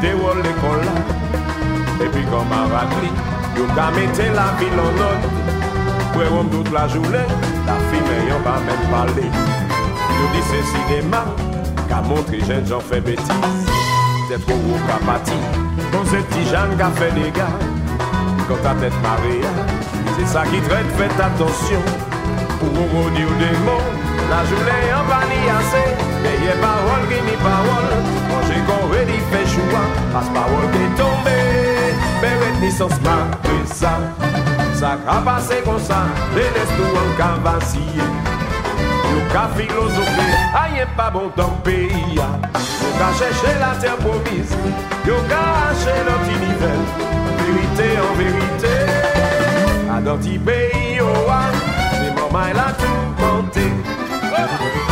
des rôles l'école là. Et puis comme à Ratli, yo ka mette la ville en ordre. Pour toute la journée, la fille n'ayant pas même parlé. Yo dit c'est cinéma, qu'a montré jeune j'en fais bêtise. C'est trop gros qu'a bâti, bon ce petit Jeanne qu'a fait des gars. Quand ta tête Maria, c'est ça qui traite, faites attention. Pour vous dire des mots, la journée en vanille assez. Veye parol ki mi parol Manje kon redi fe choua Pas parol ki tombe ni sans ma sa Sa ka pase kon sa Denes tou an ka vasye Yo ka filosofe pa bon ton peyi ya Yo la terre promise. Yo ka hache l'autre nivel en vérité. A dans ti peyi yo a mon la tout monté à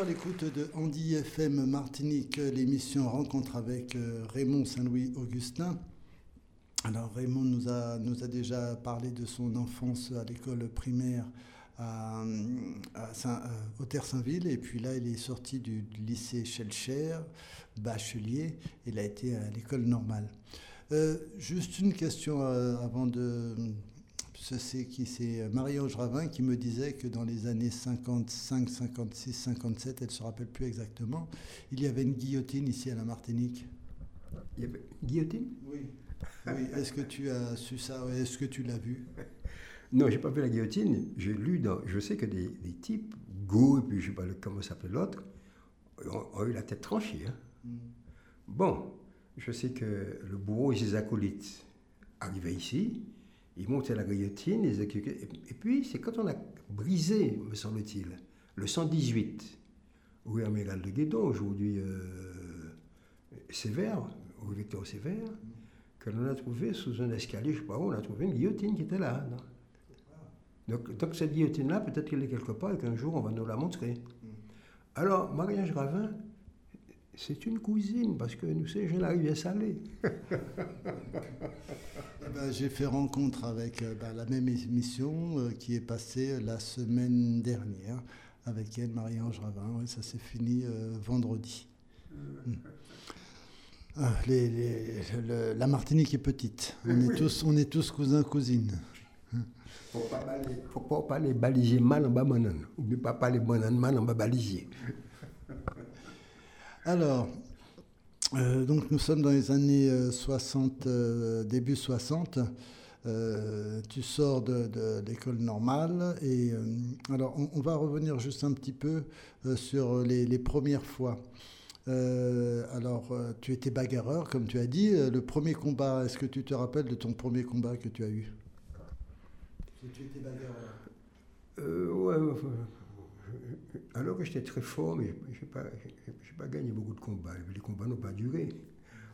à l'écoute de Andy FM Martinique, l'émission Rencontre avec euh, Raymond Saint-Louis Augustin. Alors Raymond nous a, nous a déjà parlé de son enfance à l'école primaire à, euh, au Terre-Saint-Ville et puis là il est sorti du lycée Schellcher, bachelier, il a été à l'école normale. Euh, juste une question avant de... C'est qui c'est Marie-Ange Ravin qui me disait que dans les années 55, 56, 57, elle se rappelle plus exactement, il y avait une guillotine ici à la Martinique. Il y avait une guillotine? Oui. Oui, est-ce que tu as su ça Est-ce que tu l'as vu? Non, j'ai pas vu la guillotine. J'ai lu dans. Je sais que des, des types, Go, et puis je sais pas le- comment s'appelle l'autre, ont, ont eu la tête tranchée. hein. Bon, je sais que le bourreau et ses acolytes arrivaient ici, ils montaient la guillotine, les. Et, puis, c'est quand on a brisé, me semble-t-il, le 118, rue Amiral de Guédon, aujourd'hui euh, Sévère, rue Victor Sévère, que l'on a trouvé sous un escalier, je ne sais pas où, on a trouvé une guillotine qui était là. non donc, donc cette guillotine-là, peut-être qu'elle est quelque part et qu'un jour on va nous la montrer. Alors, Marie-Ange Ravin, c'est une cousine, parce que nous sommes la rivière salée. Eh ben, J'ai fait rencontre avec euh, ben, la même émission euh, qui est passée la semaine dernière avec elle, Marie-Ange Ravin. Ouais, ça s'est fini euh, vendredi. Mm. Ah, les- les- le- la Martinique est petite. On est tous, on est tous cousins, cousines. Faut pas parler- faut pas parler baliser mal en bas banane, ou bien pas parler banane mal en bas baliser. Alors, euh, donc nous sommes dans les années euh, 60, euh, début 60. Euh, tu sors de, l'école normale et euh, alors on, va revenir juste un petit peu euh, sur les, premières fois. Euh, alors, euh, tu étais bagarreur, comme tu as dit. Euh, Le premier combat, est-ce que tu te rappelles de ton premier combat que tu as eu? Tu étais bagarreur. Euh, ouais. Alors que j'étais très fort, mais je n'ai pas, gagné beaucoup de combats. Les combats n'ont pas duré.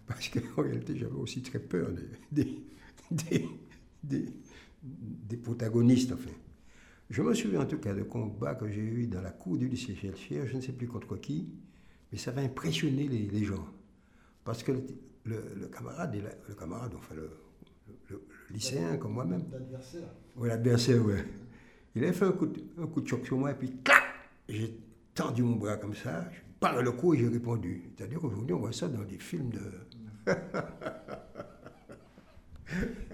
Parce qu'en réalité, j'avais aussi très peur des, des, des, des- des protagonistes. Enfin. Je me souviens en tout cas de combats que j'ai eu dans la cour du lycée Chelchier, je ne sais plus contre qui, mais ça va impressionner les, les gens. Parce que le, le- le camarade, le camarade, enfin le, le- le lycéen comme moi-même, L'adversaire. oui, l'adversaire, oui. Il a fait un coup, de, un coup de choc sur moi, et puis clac J'ai tendu mon bras comme ça, je parle le coup et j'ai répondu. C'est-à-dire qu'aujourd'hui, on voit ça dans des films de.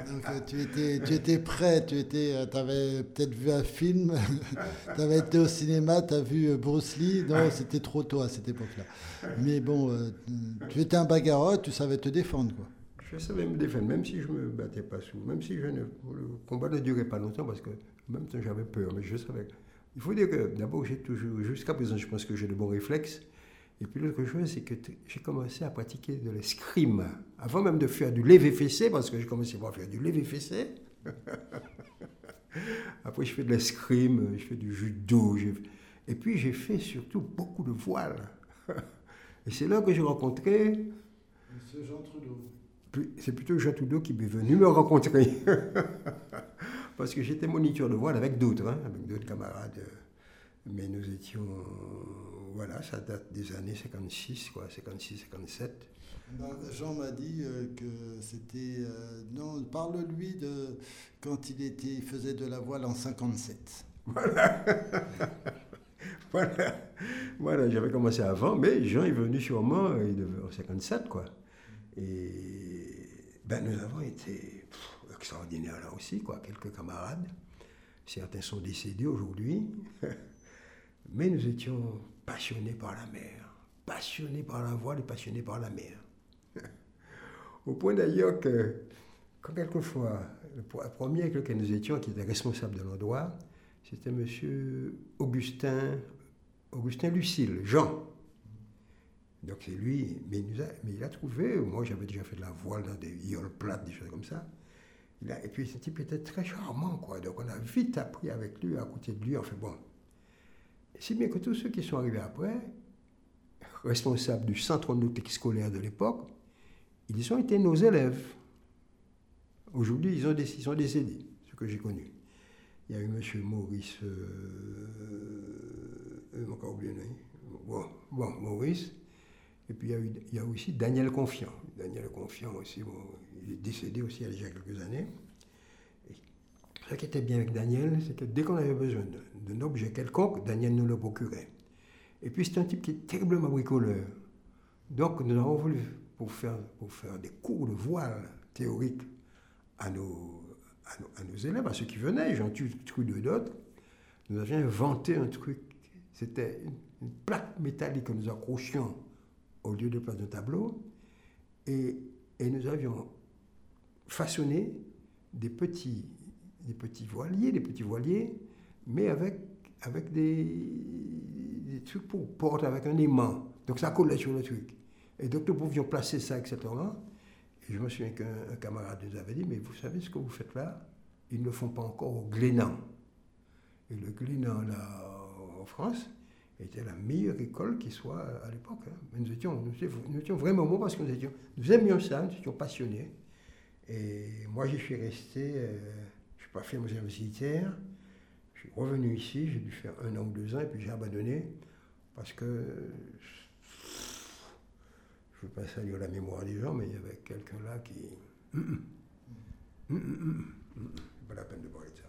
Donc euh, tu étais, tu étais prêt, tu étais, avais peut-être vu un film, tu avais été au cinéma, tu as vu euh, Bruce Lee, non c'était trop tôt à cette époque-là. Mais bon, euh, tu étais un bagarreur, tu savais te défendre quoi. Je savais me défendre, même si je ne me battais pas sous, même si je ne, le combat ne durait pas longtemps parce que en même temps j'avais peur, mais je savais. Il faut dire que d'abord, j'ai toujours, jusqu'à présent, je pense que j'ai de bons réflexes. Et puis l'autre chose, c'est que j'ai commencé à pratiquer de l'escrime. Avant même de faire du lever-fessé, parce que j'ai commencé par faire du lever-fessé. Après, je fais de l'escrime, je fais du judo. Et puis, j'ai fait surtout beaucoup de voile. Et c'est là que j'ai rencontré Monsieur Jean Trudeau. C'est plutôt Jean Trudeau qui m'est venu me rencontrer. Parce que j'étais moniteur de voile avec d'autres, hein, avec d'autres camarades. Mais nous étions. Voilà, ça date des années 56, quoi, 56, 57. Ben, Jean m'a dit euh, que c'était... euh, non, parle-lui de quand il, était, il faisait de la voile en 57. Voilà, voilà j'avais commencé avant, mais Jean est venu sûrement euh, il devait- en 57, quoi. Et ben, nous avons été pff, extraordinaires là aussi, quoi. Quelques camarades. Certains sont décédés aujourd'hui. Mais nous étions passionnés par la mer. Passionnés par la voile et passionnés par la mer. Au point d'ailleurs que, quand quelquefois, le premier avec lequel nous étions, qui était responsable de l'endroit, c'était M. Augustin, Augustin Lucille, Jean. Donc c'est lui, mais il, a, trouvé, moi j'avais déjà fait de la voile dans des yoles plates, des choses comme ça. Et puis ce type était très charmant, quoi. Donc on a vite appris avec lui, à côté de lui, enfin bon. Si bien que tous ceux qui sont arrivés après, responsables du centre nautique scolaire de l'époque, Ils ont été nos élèves. Aujourd'hui, ils, ont ils sont décédés, ce que j'ai connu. Il y a eu M. Maurice. Euh, euh, encore oublié bon, bon, Maurice. Et puis il y, a eu, il y a aussi Daniel Confiant. Daniel Confiant aussi, bon, est décédé aussi il y a déjà quelques années. Ce qui était bien avec Daniel, c'est que dès qu'on avait besoin d'un objet quelconque, Daniel nous le procurait. Et puis c'est un type qui est terriblement bricoleur. Donc nous avons voulu, pour faire, pour faire des cours de voile théoriques à nos, à nos, élèves, à ceux qui venaient, j'en tue truc de d'autres, nous avions inventé un truc. C'était une, une plaque métallique que nous accrochions au lieu de place de tableau. Et, et nous avions façonné des petits, des petits voiliers, des petits voiliers, mais avec, avec des, des trucs pour porte, avec un aimant. Donc ça collait sur le truc. Et donc nous pouvions placer ça, etc. Et je me souviens qu'un un camarade nous avait dit, mais vous savez ce que vous faites là? Ils ne le font pas encore au Glénan. Et le Glénan, là, en France, était la meilleure école qui soit à l'époque. hein. Mais nous étions, nous, étions, nous étions vraiment bons parce que nous, étions, nous aimions ça, nous étions passionnés. Et moi, j'y suis resté, euh, je n'ai pas fait mon service. Je suis revenu ici, j'ai dû faire un an ou deux ans, et puis j'ai abandonné parce que je ne veux pas salir la mémoire des gens, mais il y avait quelqu'un là qui. Hum, hum, hum. Pas la peine de parler de ça.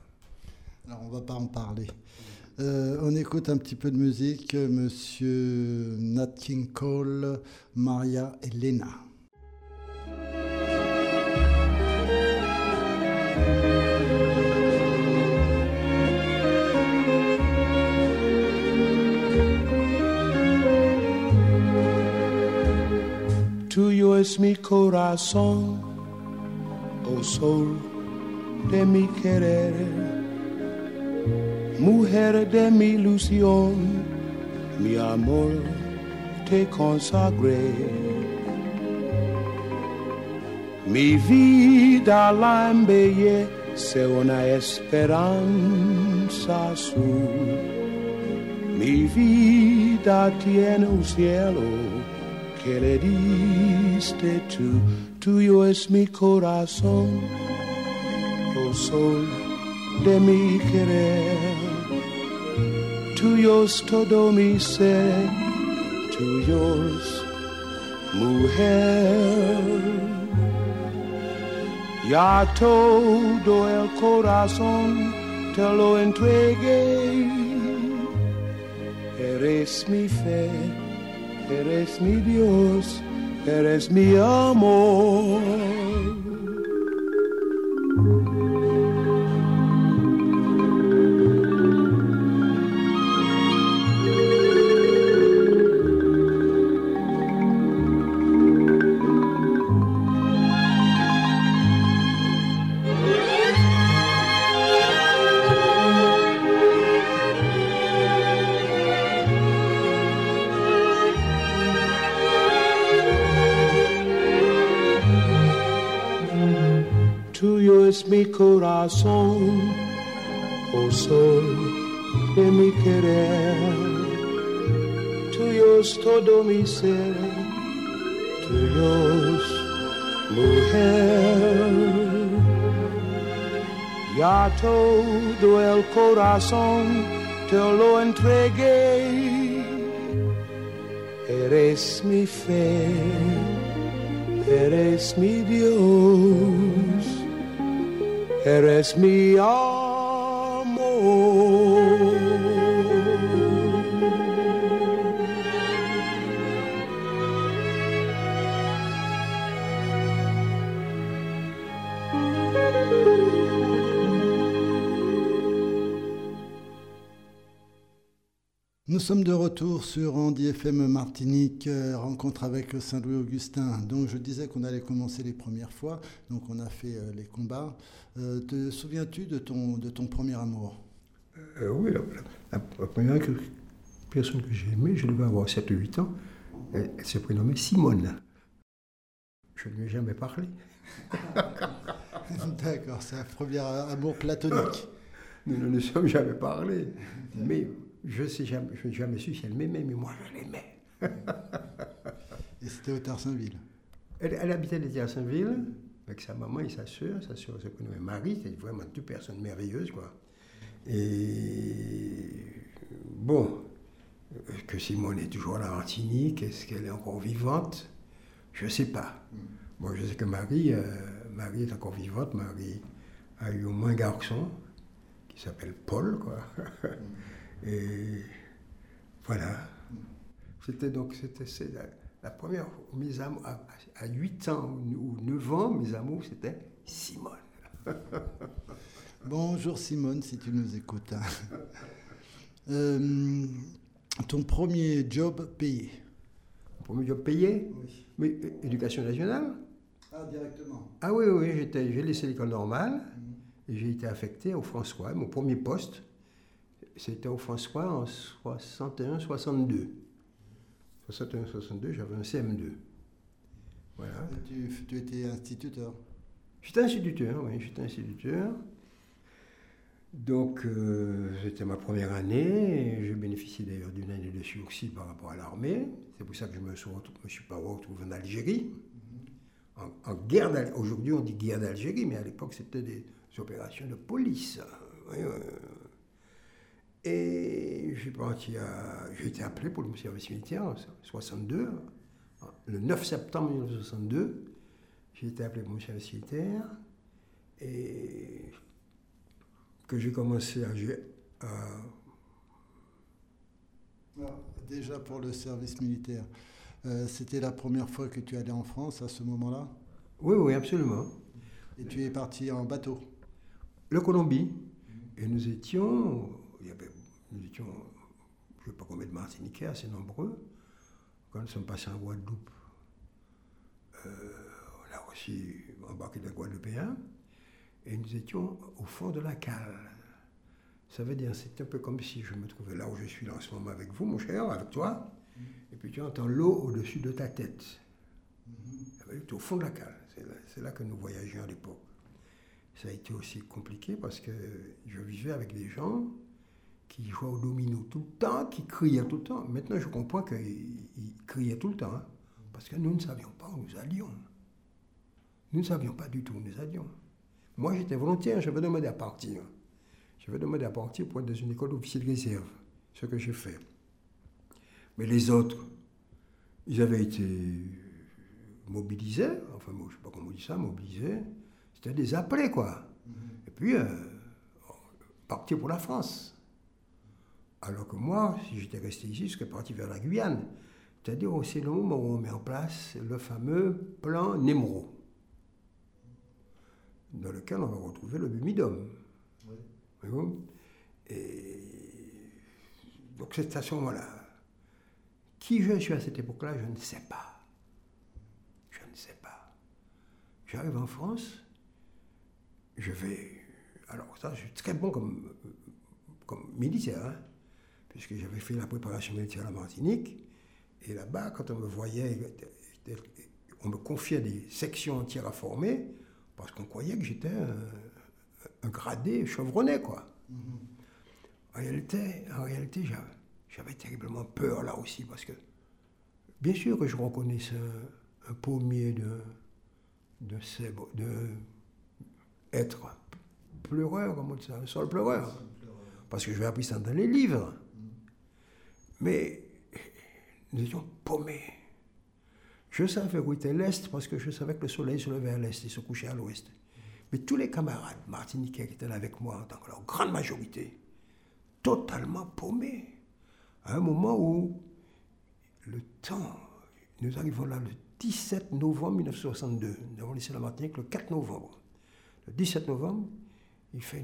Alors on va pas en parler. Euh, on écoute un petit peu de musique, euh, Monsieur Nat King Cole, Maria et es mi corazón, oh sol de mi querer, mujer de mi ilusión, mi amor te consagré. Mi vida la embellece una esperanza azul. Mi vida tiene un cielo que le diste tú, tuyo es mi corazón, oh sol de mi querer, tuyo es todo mi ser, tuyos, mujer. Ya todo el corazón te lo entregué, eres mi fe Eres mi Dios, eres mi amor. Sol de mi querer. Tuyo es todo mi ser, tuyo es mujer. Ya todo el corazón te lo entregué. Eres mi fe eres mi Dios, eres mi amor. Nous sommes de retour sur Andy FM Martinique, euh, rencontre avec Saint-Louis-Augustin. Donc je disais qu'on allait commencer les premières fois, donc on a fait euh, les combats. Euh, te souviens-tu de ton, de ton premier amour? Euh, oui, la, la- la première personne que j'ai aimée, je devais avoir 7 ou 8 ans, elle, elle se prénommait Simone. Je ne lui ai jamais parlé. D'accord, c'est un premier amour platonique. Nous ne nous sommes jamais parlé. Mais je n'ai jamais, je jamais su si elle m'aimait, mais moi je l'aimais. Et c'était au Tarsinville. Elle, elle habitait l'été à Saint-Ville avec sa maman et sa soeur. Sa soeur se prénommait Marie, c'était vraiment deux personnes merveilleuses, quoi. Et bon, que Simone est toujours à la Martinique, est-ce qu'elle est encore vivante? Je ne sais pas. Bon, je sais que Marie, euh, Marie est encore vivante. Marie a eu au moins un garçon qui s'appelle Paul, quoi. Et voilà. C'était donc c'était la, la première amours à, à 8 ans ou 9 ans, mes amours c'était Simone. Bonjour Simone, si tu nous écoutes. hein. Euh, ton premier job payé Premier job payé? Mais euh, éducation nationale? Ah, directement. Ah oui, oui, j'ai laissé l'école normale et j'ai été affecté au François. Mon premier poste, c'était au François en 61-62. 61-62, j'avais un CM2. Voilà. Tu, tu étais instituteur. J'étais instituteur, oui, j'étais instituteur. Donc, euh, c'était ma première année. J'ai bénéficié d'ailleurs d'une année de sursis par rapport à l'armée. C'est pour ça que je me suis, retrouvé, je suis pas retrouvé en Algérie. En, en guerre d'Al- Aujourd'hui, on dit guerre d'Algérie, mais à l'époque, c'était des opérations de police. Oui, oui. Et j'ai parti à- j'ai été appelé pour le service militaire en 62. Le 9 septembre 1962, j'ai été appelé pour le service militaire. Et que j'ai commencé à, à- Ah, Déjà pour le service militaire, euh, c'était la première fois que tu allais en France à ce moment-là? Oui, oui, absolument. Et tu es parti en bateau? Le Colombie. Et nous étions, il y avait, nous étions, je ne sais pas combien de Martiniquais, assez nombreux. Quand nous sommes passés en Guadeloupe, euh, on a aussi embarqué des Guadeloupéens. Et nous étions au fond de la cale. Ça veut dire, c'est un peu comme si je me trouvais là où je suis là en ce moment avec vous, mon cher, avec toi. Et puis tu entends l'eau au-dessus de ta tête. Tu es au fond de la cale. C'est là, c'est là que nous voyagions à l'époque. Ça a été aussi compliqué parce que je vivais avec des gens qui jouaient au domino tout le temps, qui criaient tout le temps. Maintenant, je comprends qu'ils ils criaient tout le temps, hein, parce que nous ne savions pas où nous allions. Nous ne savions pas du tout où nous allions. Moi, j'étais volontaire, j'avais demandé à partir. J'avais demandé à partir pour être dans une école d'officier de réserve, ce que j'ai fait. Mais les autres, ils avaient été mobilisés, enfin, moi, je ne sais pas comment on dit ça, mobilisés. C'était des appelés, quoi. Et puis, euh, partir pour la France. Alors que moi, si j'étais resté ici, je serais parti vers la Guyane. C'est-à-dire aussi le moment où on met en place le fameux plan Nemro, dans lequel on va retrouver le Bumidum. Voyez-vous Et donc c'est à ce moment-là. Qui je suis à cette époque-là, je ne sais pas. Je ne sais pas. J'arrive en France, je vais. Alors, ça, je suis très bon comme, comme militaire, hein, puisque j'avais fait la préparation militaire à la Martinique. Et là-bas, quand on me voyait, on me confiait des sections entières à former, parce qu'on croyait que j'étais un, un gradé chevronné, quoi. En réalité, en réalité j'avais, terriblement peur là aussi, parce que bien sûr que je reconnaissais un, un pommier de, de être pleureur, comme on dit ça, un sol pleureur. Parce que je vais appris ça dans les livres. Mais nous étions paumés. Je savais où était l'Est parce que je savais que le soleil se levait à l'Est et se couchait à l'Ouest. Mais tous les camarades martiniquais qui étaient là avec moi, en tant que la grande majorité, totalement paumés. À un moment où le temps, nous arrivons là le 17 novembre 1962. Nous avons laissé la Martinique le 4 novembre. Le 17 novembre, il fait,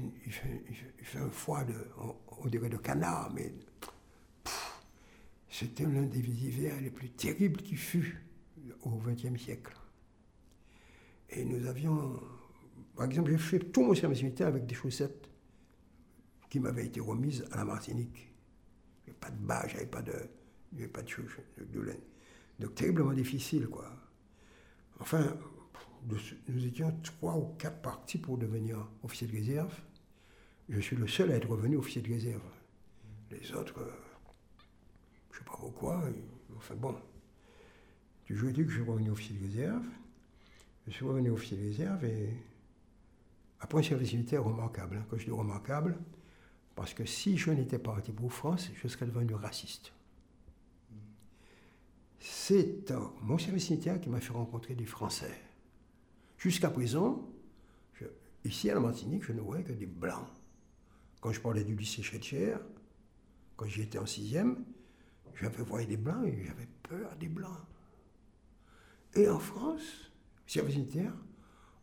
un froid, de, on, on dirait de canard, mais c'était l'un des hivers les plus terribles qui fut au XXe siècle. Et nous avions, par exemple, j'ai fait tout mon service militaire avec des chaussettes qui m'avaient été remises à la Martinique. Avait pas de bas, j'avais pas de, avait pas de chaussettes, de, laine. Donc terriblement difficile, quoi. Enfin, nous, étions trois ou quatre partis pour devenir officier de réserve. Je suis le seul à être revenu officier de réserve. Les autres, je sais pas pourquoi, enfin bon. Dit que je suis revenu officier de réserve. je suis revenu officier de réserve et après un service militaire remarquable. hein. Quand je dis remarquable, parce que si je n'étais pas parti pour France, je serais devenu raciste. C'est mon service militaire qui m'a fait rencontrer des Français. Jusqu'à présent, ici à la Martinique, je ne voyais que des Blancs. Quand je parlais du lycée Chétière, quand j'y étais en sixième, j'avais voyé des Blancs et j'avais peur des Blancs. Et en France, service militaire,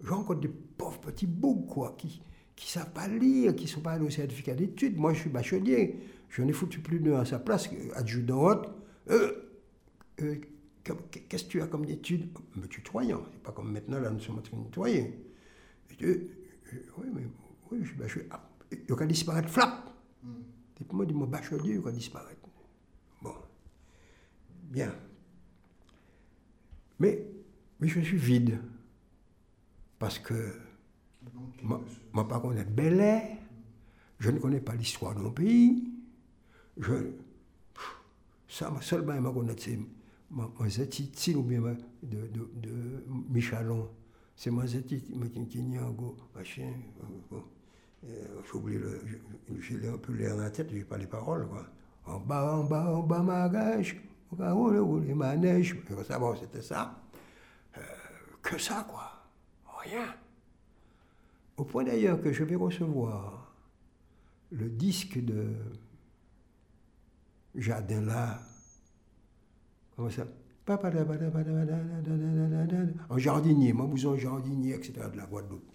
je rencontre des pauvres petits boucs, quoi, qui qui savent pas lire, qui sont pas allés au certificat d'études. Moi, je suis bachelier. Je n'ai foutu plus d'un à sa place, euh, adjudant haute. Euh, euh, Qu'est-ce que tu as comme études Me tutoyant. C'est pas comme maintenant, là, nous sommes en train de euh, euh, oui, mais oui, je suis bachelier. Ah, il va disparaître, flap puis moi, dis, mon bachelier, il va disparaître. Bien. Mais, mais je suis vide. Parce que moi, moi, contre, être bel air, je ne connais pas l'histoire de mon pays. Je, ça, ma seule bain, ma connaître, c'est zetiti ou bien de, de, Michalon. C'est ma kinkinyango, machin. euh. Euh, J'ai oublié le. J'ai un peu l'air dans la tête, j'ai pas les paroles, quoi. En bas, en bas, en bas, ma gage, au cas où le roule ma neige. Et ça, bon, c'était ça. Euh, que ça, quoi. Rien. Au point d'ailleurs que je vais recevoir le disque de Jardin. Comment ça? En jardinier, en jardinier, etc. de la Guadeloupe.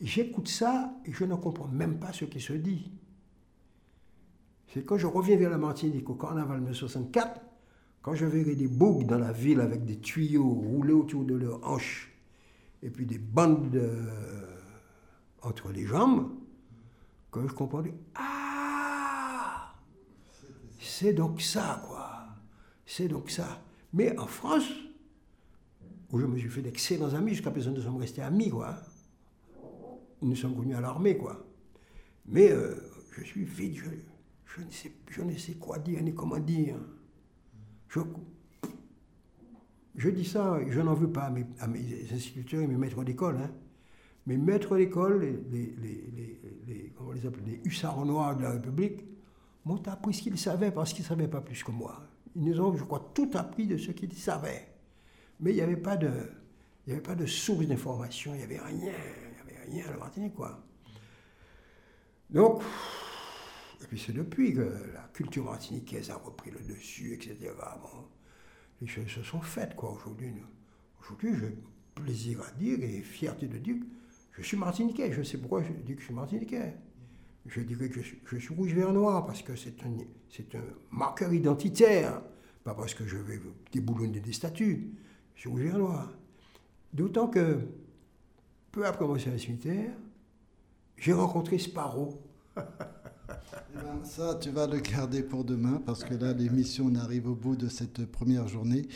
J'écoute ça et je ne comprends même pas ce qui se dit. C'est quand je reviens vers la Martinique au carnaval 1964, quand je verrai des boucs dans la ville avec des tuyaux roulés autour de leurs hanches et puis des bandes euh, entre les jambes, que je comprends. Ah C'est donc ça, quoi. C'est donc ça. Mais en France, où je me suis fait d'excellents amis, jusqu'à présent nous sommes restés amis, quoi. Nous sommes connus à l'armée, quoi. Mais euh, je suis vide, je, je, ne sais, je ne sais quoi dire ni comment dire. Je, dis ça, je n'en veux pas à mes, à instituteurs et mes maîtres d'école. Hein. Mes maîtres d'école, les, les, les, comment les les hussards noirs de la République, m'ont appris ce qu'ils savaient parce qu'ils ne savaient pas plus que moi. Ils nous ont, je crois, tout appris de ce qu'ils savaient. Mais il n'y avait pas de, avait pas de source d'information, il n'y avait rien, il n'y avait rien à la quoi. Donc, puis c'est depuis que la culture martiniquaise a repris le dessus, etc. Bon, les choses se sont faites, quoi, aujourd'hui. Aujourd'hui, j'ai plaisir à dire et fierté de dire que je suis martiniquais. Je sais pourquoi je dis que je suis martiniquais. Je dirais que je suis, rouge vert noir parce que c'est un, c'est un marqueur identitaire, pas parce que je vais déboulonner des statues. Je suis rouge vert noir. D'autant que, peu après mon service militaire, j'ai rencontré Sparrow. Ben, ça, tu vas le garder pour demain parce que là, l'émission on arrive au bout de cette première journée.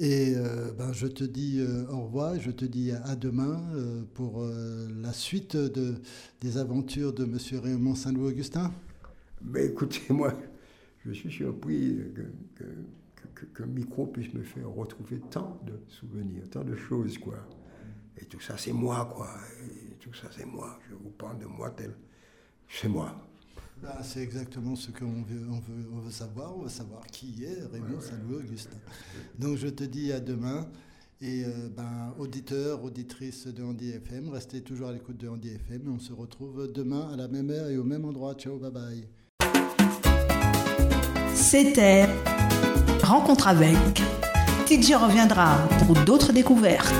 Et euh, ben, je te dis euh, au revoir, je te dis à, demain euh, pour la suite de, des aventures de M. Raymond Saint-Louis-Augustin. Mais écoutez, moi, je suis surpris que, que, micro puisse me faire retrouver tant de souvenirs, tant de choses, quoi. Et tout ça, c'est moi, quoi. Tout ça, c'est moi. Je vous parle de moi tel. C'est moi. Ben, c'est exactement ce qu'on veut, on veut, on veut savoir. On veut savoir qui est Raymond Saint-Louis-Augustin. Donc je te dis à demain. Et euh, ben, auditeurs, auditrices de Handy FM, restez toujours à l'écoute de Handy FM. On se retrouve demain à la même heure et au même endroit. Ciao, bye bye. C'était Rencontre avec. TJ reviendra pour d'autres découvertes.